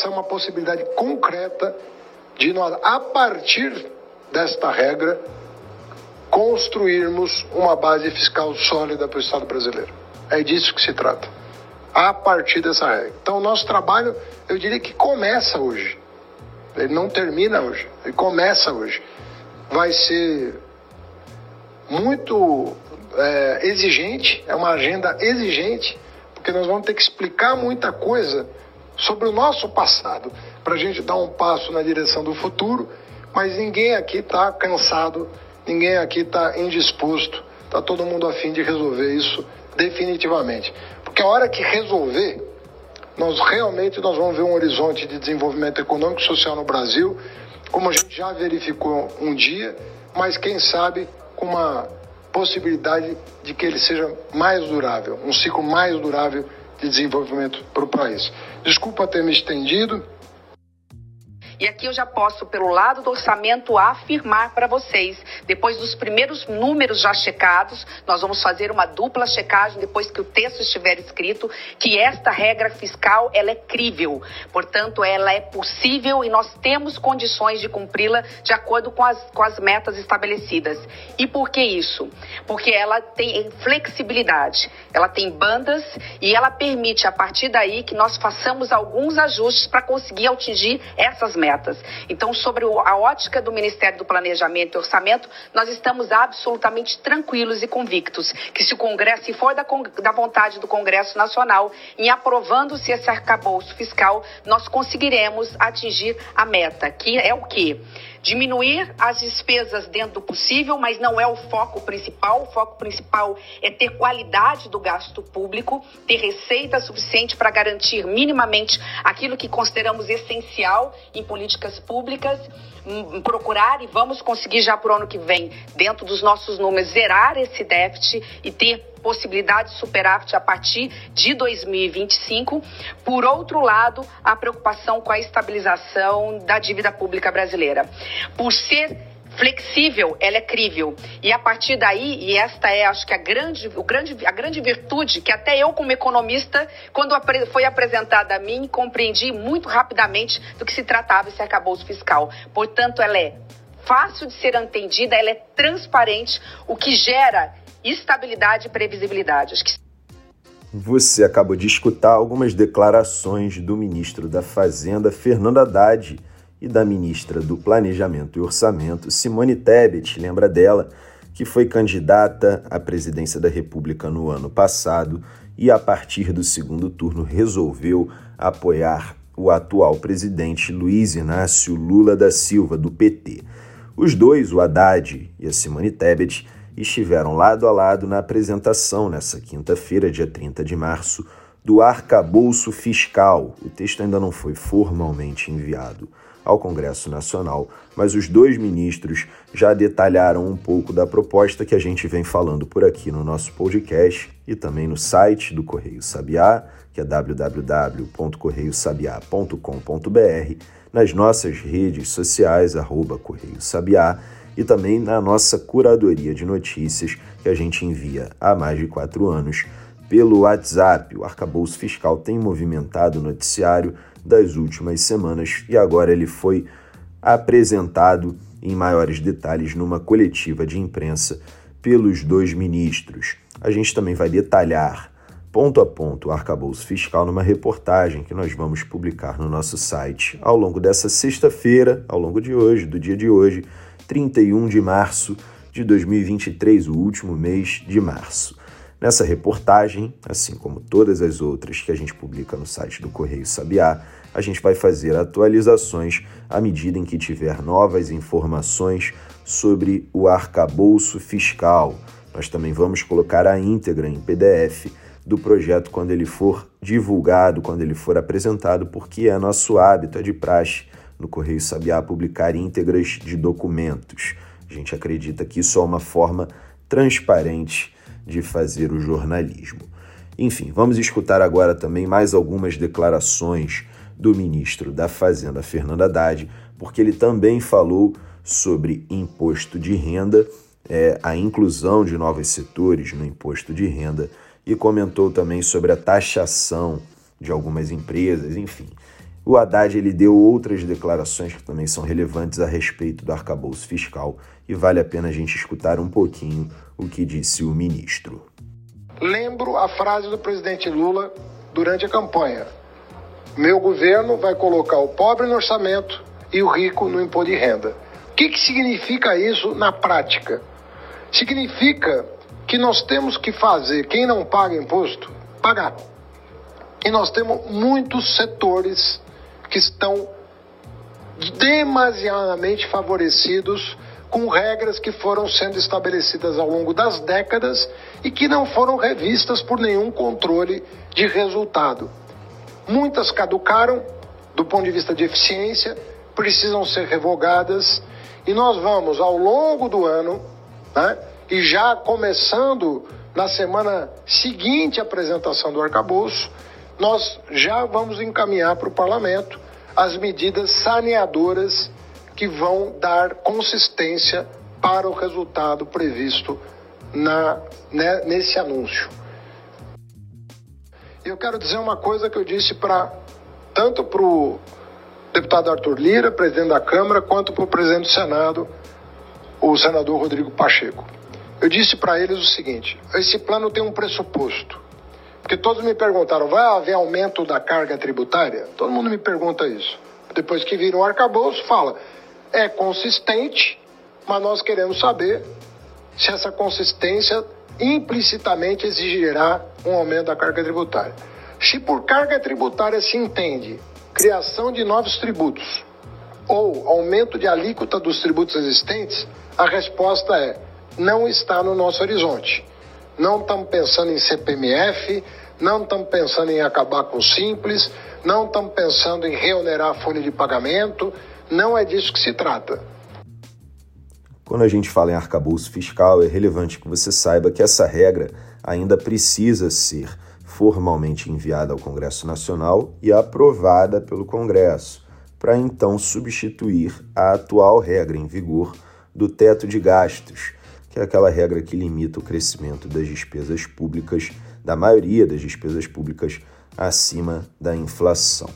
essa é uma possibilidade concreta de nós, a partir desta regra, construirmos uma base fiscal sólida para o Estado brasileiro. É disso que se trata. A partir dessa regra. Então, o nosso trabalho, eu diria que começa hoje. Ele não termina hoje, ele começa hoje. Vai ser muito é, exigente, é uma agenda exigente, porque nós vamos ter que explicar muita coisa sobre o nosso passado para a gente dar um passo na direção do futuro, mas ninguém aqui está cansado, ninguém aqui está indisposto, está todo mundo a fim de resolver isso definitivamente. Porque a hora que resolver, nós realmente nós vamos ver um horizonte de desenvolvimento econômico e social no Brasil, como a gente já verificou um dia, mas quem sabe com uma possibilidade de que ele seja mais durável, um ciclo mais durável de desenvolvimento para o país. Desculpa ter me estendido. E aqui eu já posso, pelo lado do orçamento, afirmar para vocês, depois dos primeiros números já checados, nós vamos fazer uma dupla checagem depois que o texto estiver escrito, que esta regra fiscal ela é crível. Portanto, ela é possível e nós temos condições de cumpri-la de acordo com as, com as metas estabelecidas. E por que isso? Porque ela tem flexibilidade, ela tem bandas e ela permite, a partir daí, que nós façamos alguns ajustes para conseguir atingir essas metas metas. Então, sobre a ótica do Ministério do Planejamento e Orçamento, nós estamos absolutamente tranquilos e convictos que se o Congresso, se for da, da vontade do Congresso Nacional, em aprovando-se esse arcabouço fiscal, nós conseguiremos atingir a meta, que é o quê? Diminuir as despesas dentro do possível, mas não é o foco principal. O foco principal é ter qualidade do gasto público, ter receita suficiente para garantir minimamente aquilo que consideramos essencial em políticas públicas, hum, procurar e vamos conseguir já para o ano que vem, dentro dos nossos números, zerar esse déficit e ter possibilidade de superávit a partir de 2025. Por outro lado, a preocupação com a estabilização da dívida pública brasileira. Por ser flexível, ela é crível. E a partir daí, e esta é, acho que a grande, o grande, a grande virtude que até eu, como economista, quando foi apresentada a mim, compreendi muito rapidamente do que se tratava esse arcabouço fiscal. Portanto, ela é fácil de ser entendida, ela é transparente, o que gera estabilidade e previsibilidade. Acho que você acabou de escutar algumas declarações do ministro da Fazenda, Fernando Haddad, e da ministra do Planejamento e Orçamento, Simone Tebet. Lembra dela? Que foi candidata à presidência da República no ano passado e, a partir do segundo turno, resolveu apoiar o atual presidente Luiz Inácio Lula da Silva, do PT. Os dois, o Haddad e a Simone Tebet, estiveram lado a lado na apresentação nessa quinta-feira, dia 30 de março, do arcabouço fiscal. O texto ainda não foi formalmente enviado ao Congresso Nacional, mas os dois ministros já detalharam um pouco da proposta que a gente vem falando por aqui no nosso podcast e também no site do Correio Sabiá, que é www.correiosabiá.com.br, nas nossas redes sociais, arroba Correio Sabiá, e também na nossa curadoria de notícias que a gente envia há mais de quatro anos pelo WhatsApp. O arcabouço fiscal tem movimentado o noticiário das últimas semanas e agora ele foi apresentado em maiores detalhes numa coletiva de imprensa pelos dois ministros. A gente também vai detalhar ponto a ponto o arcabouço fiscal numa reportagem que nós vamos publicar no nosso site ao longo dessa sexta-feira, ao longo de hoje, do dia de hoje, 31 de março de 2023, o último mês de março. Nessa reportagem, assim como todas as outras que a gente publica no site do Correio Sabiá, a gente vai fazer atualizações à medida em que tiver novas informações sobre o arcabouço fiscal. Nós também vamos colocar a íntegra em PDF do projeto quando ele for divulgado, quando ele for apresentado, porque é nosso hábito, é de praxe no Correio Sabiá publicar íntegras de documentos. A gente acredita que isso é uma forma transparente de fazer o jornalismo. Enfim, vamos escutar agora também mais algumas declarações do ministro da Fazenda, Fernando Haddad, porque ele também falou sobre imposto de renda, é, a inclusão de novos setores no imposto de renda e comentou também sobre a taxação de algumas empresas, enfim. O Haddad ele deu outras declarações que também são relevantes a respeito do arcabouço fiscal e vale a pena a gente escutar um pouquinho o que disse o ministro. Lembro a frase do presidente Lula durante a campanha: Meu governo vai colocar o pobre no orçamento e o rico no imposto de renda. O que, que significa isso na prática? Significa que nós temos que fazer quem não paga imposto pagar. E nós temos muitos setores que estão demasiadamente favorecidos com regras que foram sendo estabelecidas ao longo das décadas e que não foram revistas por nenhum controle de resultado. Muitas caducaram do ponto de vista de eficiência, precisam ser revogadas e nós vamos ao longo do ano, né, e já começando na semana seguinte à apresentação do arcabouço, nós já vamos encaminhar para o parlamento as medidas saneadoras que vão dar consistência para o resultado previsto na, né, nesse anúncio. Eu quero dizer uma coisa que eu disse para tanto para o deputado Arthur Lira, presidente da Câmara, quanto para o presidente do Senado, o senador Rodrigo Pacheco. Eu disse para eles o seguinte: esse plano tem um pressuposto. Porque todos me perguntaram, vai haver aumento da carga tributária? Todo mundo me pergunta isso. Depois que viram o arcabouço, fala, é consistente, mas nós queremos saber se essa consistência implicitamente exigirá um aumento da carga tributária. Se por carga tributária se entende criação de novos tributos ou aumento de alíquota dos tributos existentes, a resposta é não está no nosso horizonte. Não estamos pensando em CPMF, não estamos pensando em acabar com o simples, não estamos pensando em reonerar a folha de pagamento, não é disso que se trata. Quando a gente fala em arcabouço fiscal, é relevante que você saiba que essa regra ainda precisa ser formalmente enviada ao Congresso Nacional e aprovada pelo Congresso, para então substituir a atual regra em vigor do teto de gastos, que é aquela regra que limita o crescimento das despesas públicas, da maioria das despesas públicas, acima da inflação.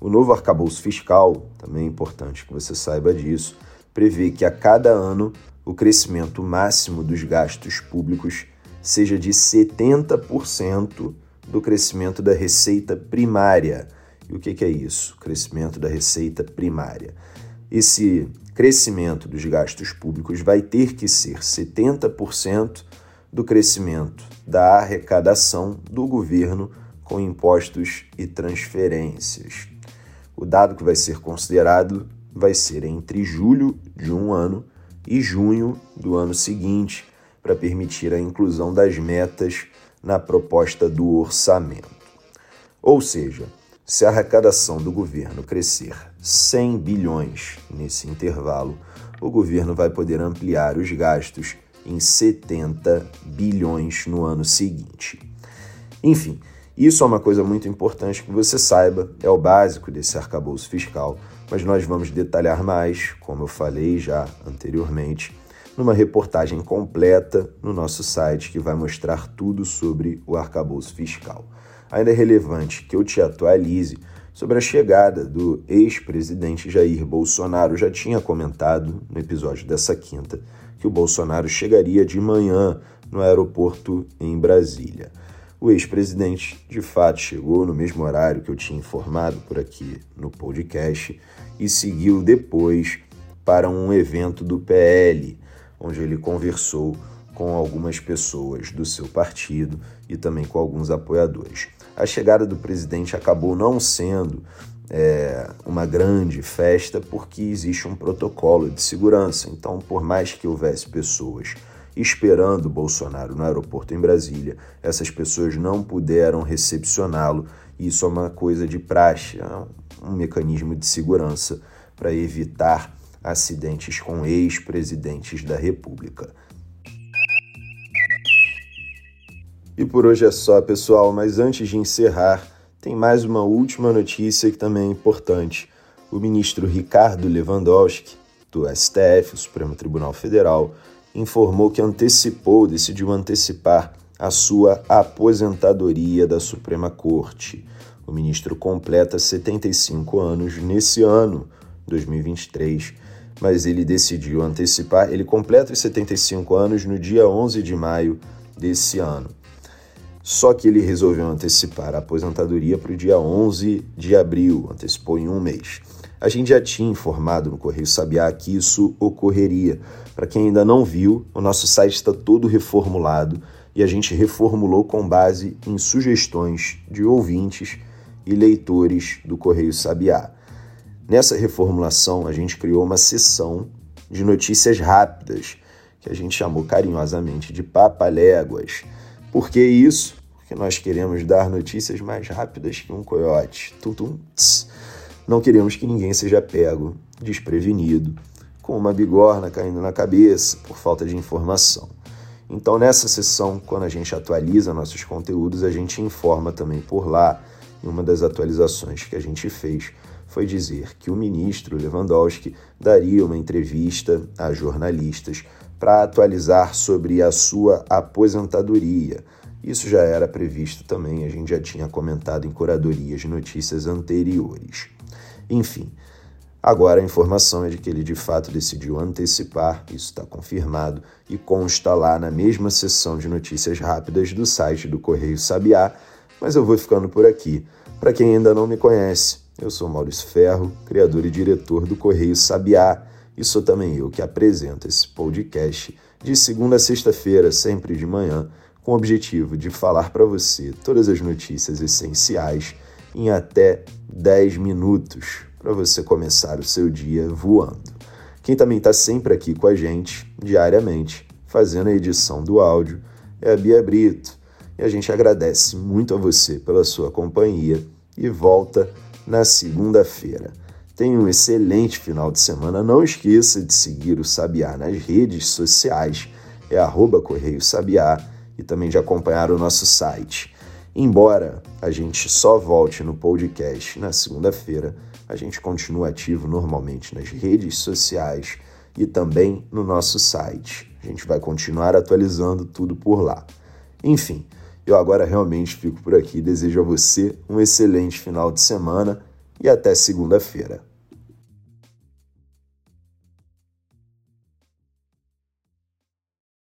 O novo arcabouço fiscal, também é importante que você saiba disso, prevê que a cada ano o crescimento máximo dos gastos públicos seja de 70% do crescimento da receita primária. E o que é isso? Crescimento da receita primária. Esse crescimento dos gastos públicos vai ter que ser 70% do crescimento da arrecadação do governo com impostos e transferências. O dado que vai ser considerado vai ser entre julho de um ano e junho do ano seguinte, para permitir a inclusão das metas na proposta do orçamento. Ou seja, se a arrecadação do governo crescer 100 bilhões nesse intervalo, o governo vai poder ampliar os gastos em 70 bilhões no ano seguinte. Enfim, isso é uma coisa muito importante que você saiba, é o básico desse arcabouço fiscal, mas nós vamos detalhar mais, como eu falei já anteriormente, numa reportagem completa no nosso site que vai mostrar tudo sobre o arcabouço fiscal ainda é relevante que eu te atualize sobre a chegada do ex-presidente Jair Bolsonaro. já tinha comentado no episódio dessa quinta que o Bolsonaro chegaria de manhã no aeroporto em Brasília. O ex-presidente de fato chegou no mesmo horário que eu tinha informado por aqui no podcast e seguiu depois para um evento do PL, onde ele conversou com algumas pessoas do seu partido e também com alguns apoiadores a chegada do presidente acabou não sendo é, uma grande festa porque existe um protocolo de segurança. Então, por mais que houvesse pessoas esperando Bolsonaro no aeroporto em Brasília, essas pessoas não puderam recepcioná-lo. Isso é uma coisa de praxe, é um mecanismo de segurança para evitar acidentes com ex-presidentes da República. E por hoje é só, pessoal, mas antes de encerrar, tem mais uma última notícia que também é importante. O ministro Ricardo Lewandowski, do STF, o Supremo Tribunal Federal, informou que antecipou, decidiu antecipar a sua aposentadoria da Suprema Corte. O ministro completa 75 anos nesse ano, 2023, mas ele decidiu antecipar. Ele completa os 75 anos no dia 11 de maio desse ano. Só que ele resolveu antecipar a aposentadoria para o dia 11 de abril, antecipou em um mês. A gente já tinha informado no Correio Sabiá que isso ocorreria. Para quem ainda não viu, o nosso site está todo reformulado e a gente reformulou com base em sugestões de ouvintes e leitores do Correio Sabiá. Nessa reformulação, a gente criou uma sessão de notícias rápidas, que a gente chamou carinhosamente de papaléguas. Por que isso? Porque nós queremos dar notícias mais rápidas que um coiote. Tum, tum, tss. Não queremos que ninguém seja pego, desprevenido, com uma bigorna caindo na cabeça por falta de informação. Então, nessa sessão, quando a gente atualiza nossos conteúdos, a gente informa também por lá. E uma das atualizações que a gente fez foi dizer que o ministro Lewandowski daria uma entrevista a jornalistas para atualizar sobre a sua aposentadoria. Isso já era previsto também, a gente já tinha comentado em curadorias de notícias anteriores. Enfim, agora a informação é de que ele de fato decidiu antecipar, isso está confirmado, e consta lá na mesma sessão de notícias rápidas do site do Correio Sabiá, mas eu vou ficando por aqui. Para quem ainda não me conhece, eu sou Maurício Ferro, criador e diretor do Correio Sabiá, e sou também eu que apresento esse podcast de segunda a sexta-feira, sempre de manhã, com o objetivo de falar para você todas as notícias essenciais em até 10 minutos para você começar o seu dia voando. Quem também está sempre aqui com a gente, diariamente, fazendo a edição do áudio, é a Bia Brito. E a gente agradece muito a você pela sua companhia e volta na segunda-feira. Tenha um excelente final de semana. Não esqueça de seguir o Sabiá nas redes sociais, é arroba Correio Sabiá, e também de acompanhar o nosso site. Embora a gente só volte no podcast na segunda-feira, a gente continua ativo normalmente nas redes sociais e também no nosso site. A gente vai continuar atualizando tudo por lá. Enfim, eu agora realmente fico por aqui. Desejo a você um excelente final de semana e até segunda-feira.